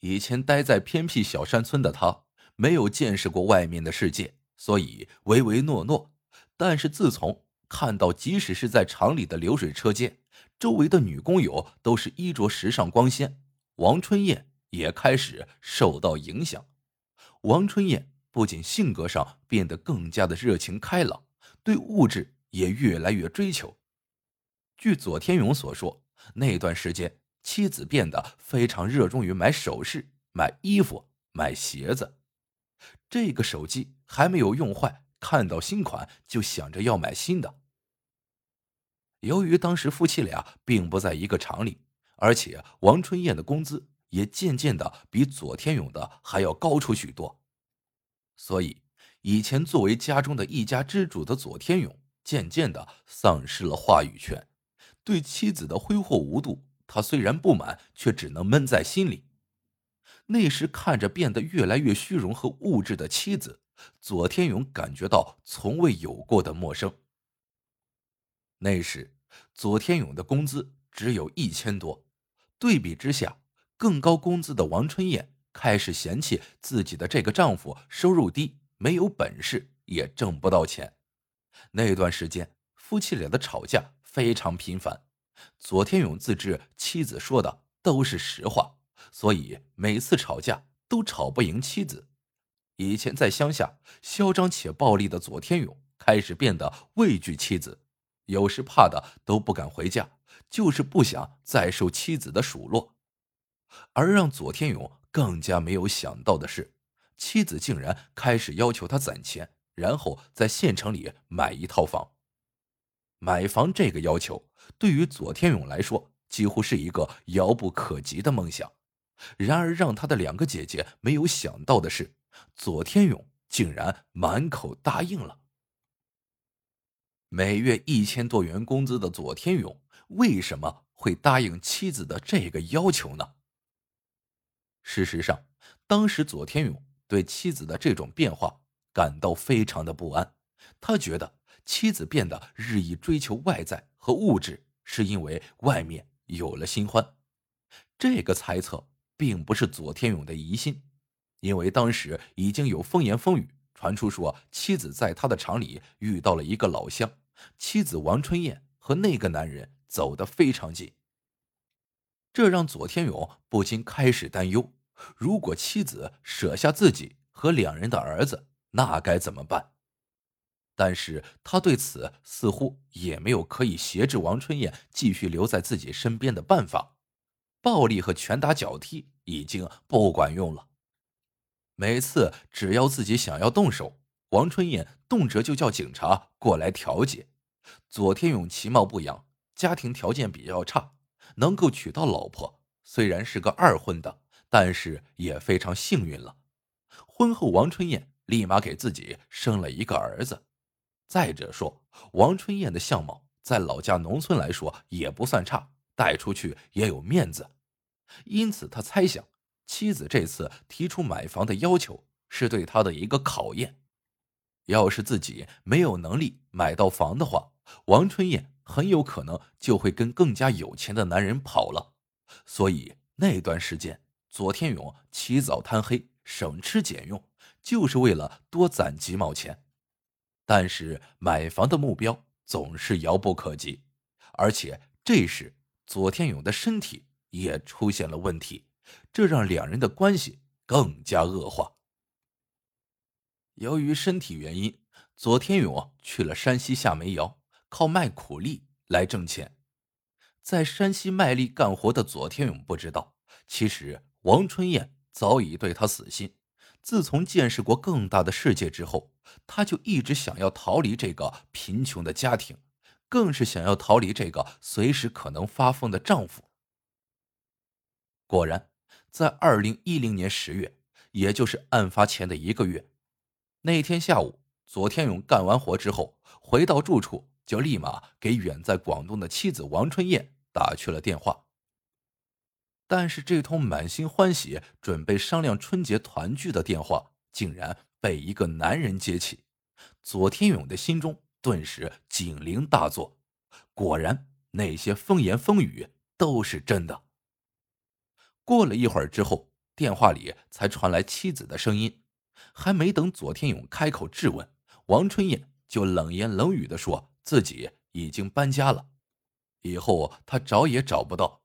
以前待在偏僻小山村的他，没有见识过外面的世界，所以唯唯诺诺。但是自从看到，即使是在厂里的流水车间，周围的女工友都是衣着时尚光鲜，王春燕也开始受到影响。王春燕不仅性格上变得更加的热情开朗，对物质也越来越追求。据左天勇所说，那段时间妻子变得非常热衷于买首饰、买衣服、买鞋子。这个手机还没有用坏。看到新款就想着要买新的。由于当时夫妻俩并不在一个厂里，而且王春燕的工资也渐渐的比左天勇的还要高出许多，所以以前作为家中的一家之主的左天勇渐渐的丧失了话语权。对妻子的挥霍无度，他虽然不满，却只能闷在心里。那时看着变得越来越虚荣和物质的妻子。左天勇感觉到从未有过的陌生。那时，左天勇的工资只有一千多，对比之下，更高工资的王春燕开始嫌弃自己的这个丈夫收入低，没有本事，也挣不到钱。那段时间，夫妻俩的吵架非常频繁。左天勇自知妻子说的都是实话，所以每次吵架都吵不赢妻子。以前在乡下嚣张且暴力的左天勇开始变得畏惧妻子，有时怕的都不敢回家，就是不想再受妻子的数落。而让左天勇更加没有想到的是，妻子竟然开始要求他攒钱，然后在县城里买一套房。买房这个要求对于左天勇来说几乎是一个遥不可及的梦想。然而让他的两个姐姐没有想到的是。左天勇竟然满口答应了。每月一千多元工资的左天勇，为什么会答应妻子的这个要求呢？事实上，当时左天勇对妻子的这种变化感到非常的不安。他觉得妻子变得日益追求外在和物质，是因为外面有了新欢。这个猜测并不是左天勇的疑心。因为当时已经有风言风语传出，说妻子在他的厂里遇到了一个老乡，妻子王春燕和那个男人走得非常近。这让左天勇不禁开始担忧：如果妻子舍下自己和两人的儿子，那该怎么办？但是他对此似乎也没有可以挟制王春燕继续留在自己身边的办法，暴力和拳打脚踢已经不管用了。每次只要自己想要动手，王春燕动辄就叫警察过来调解。左天勇其貌不扬，家庭条件比较差，能够娶到老婆，虽然是个二婚的，但是也非常幸运了。婚后，王春燕立马给自己生了一个儿子。再者说，王春燕的相貌在老家农村来说也不算差，带出去也有面子，因此他猜想。妻子这次提出买房的要求，是对他的一个考验。要是自己没有能力买到房的话，王春燕很有可能就会跟更加有钱的男人跑了。所以那段时间，左天勇起早贪黑，省吃俭用，就是为了多攒几毛钱。但是买房的目标总是遥不可及，而且这时左天勇的身体也出现了问题。这让两人的关系更加恶化。由于身体原因，左天勇去了山西下煤窑，靠卖苦力来挣钱。在山西卖力干活的左天勇不知道，其实王春燕早已对他死心。自从见识过更大的世界之后，他就一直想要逃离这个贫穷的家庭，更是想要逃离这个随时可能发疯的丈夫。果然。在二零一零年十月，也就是案发前的一个月，那天下午，左天勇干完活之后回到住处，就立马给远在广东的妻子王春燕打去了电话。但是这通满心欢喜准备商量春节团聚的电话，竟然被一个男人接起。左天勇的心中顿时警铃大作，果然那些风言风语都是真的。过了一会儿之后，电话里才传来妻子的声音。还没等左天勇开口质问，王春燕就冷言冷语的说自己已经搬家了，以后他找也找不到。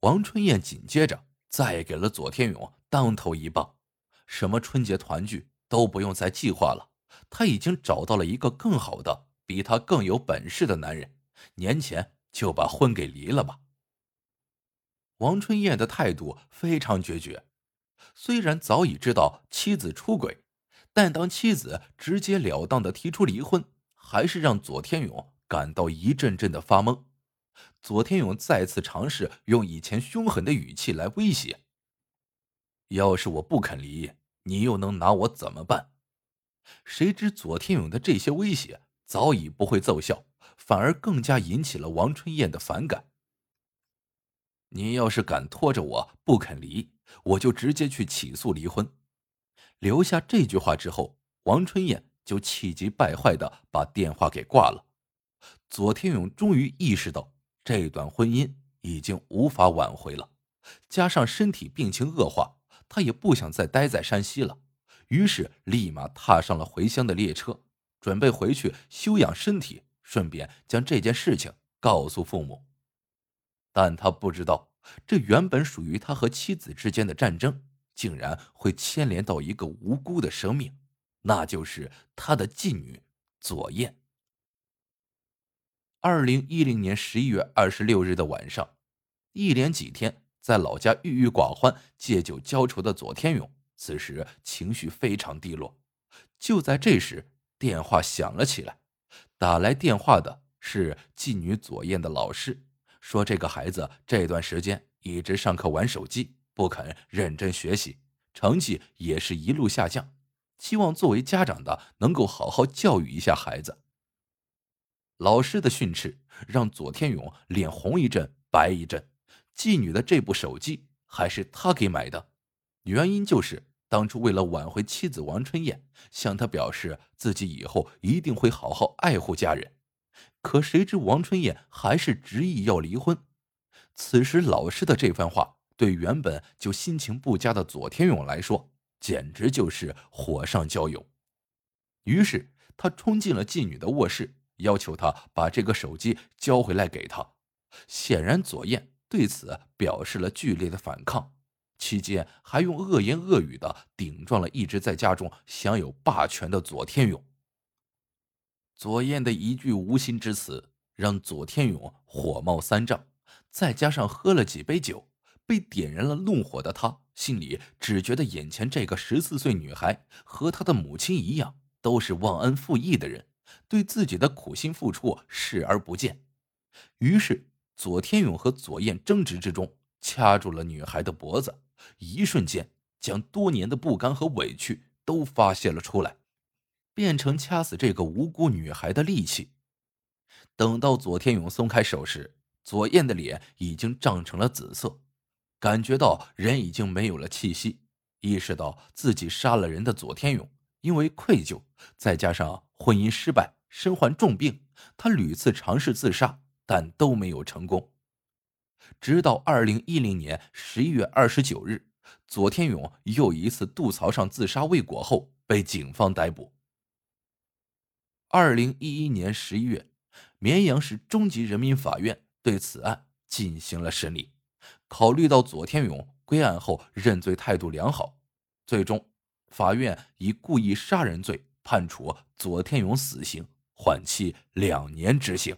王春燕紧接着再给了左天勇当头一棒，什么春节团聚都不用再计划了，他已经找到了一个更好的、比他更有本事的男人，年前就把婚给离了吧。王春燕的态度非常决绝。虽然早已知道妻子出轨，但当妻子直截了当的提出离婚，还是让左天勇感到一阵阵的发懵。左天勇再次尝试用以前凶狠的语气来威胁：“要是我不肯离，你又能拿我怎么办？”谁知左天勇的这些威胁早已不会奏效，反而更加引起了王春燕的反感。你要是敢拖着我不肯离，我就直接去起诉离婚。留下这句话之后，王春燕就气急败坏的把电话给挂了。左天勇终于意识到这段婚姻已经无法挽回了，加上身体病情恶化，他也不想再待在山西了，于是立马踏上了回乡的列车，准备回去休养身体，顺便将这件事情告诉父母。但他不知道。这原本属于他和妻子之间的战争，竟然会牵连到一个无辜的生命，那就是他的继女左燕。二零一零年十一月二十六日的晚上，一连几天在老家郁郁寡欢、借酒浇愁的左天勇，此时情绪非常低落。就在这时，电话响了起来，打来电话的是妓女左燕的老师。说这个孩子这段时间一直上课玩手机，不肯认真学习，成绩也是一路下降。希望作为家长的能够好好教育一下孩子。老师的训斥让左天勇脸红一阵白一阵。妓女的这部手机还是他给买的，原因就是当初为了挽回妻子王春燕，向他表示自己以后一定会好好爱护家人。可谁知王春燕还是执意要离婚。此时老师的这番话，对原本就心情不佳的左天勇来说，简直就是火上浇油。于是他冲进了妓女的卧室，要求他把这个手机交回来给他。显然左燕对此表示了剧烈的反抗，期间还用恶言恶语的顶撞了一直在家中享有霸权的左天勇。左燕的一句无心之词，让左天勇火冒三丈，再加上喝了几杯酒，被点燃了怒火的他，心里只觉得眼前这个十四岁女孩和她的母亲一样，都是忘恩负义的人，对自己的苦心付出视而不见。于是，左天勇和左燕争执之中，掐住了女孩的脖子，一瞬间将多年的不甘和委屈都发泄了出来。变成掐死这个无辜女孩的利器。等到左天勇松开手时，左燕的脸已经涨成了紫色，感觉到人已经没有了气息。意识到自己杀了人的左天勇，因为愧疚，再加上婚姻失败，身患重病，他屡次尝试自杀，但都没有成功。直到二零一零年十一月二十九日，左天勇又一次肚槽上自杀未果后，被警方逮捕。二零一一年十一月，绵阳市中级人民法院对此案进行了审理。考虑到左天勇归案后认罪态度良好，最终法院以故意杀人罪判处左天勇死刑，缓期两年执行。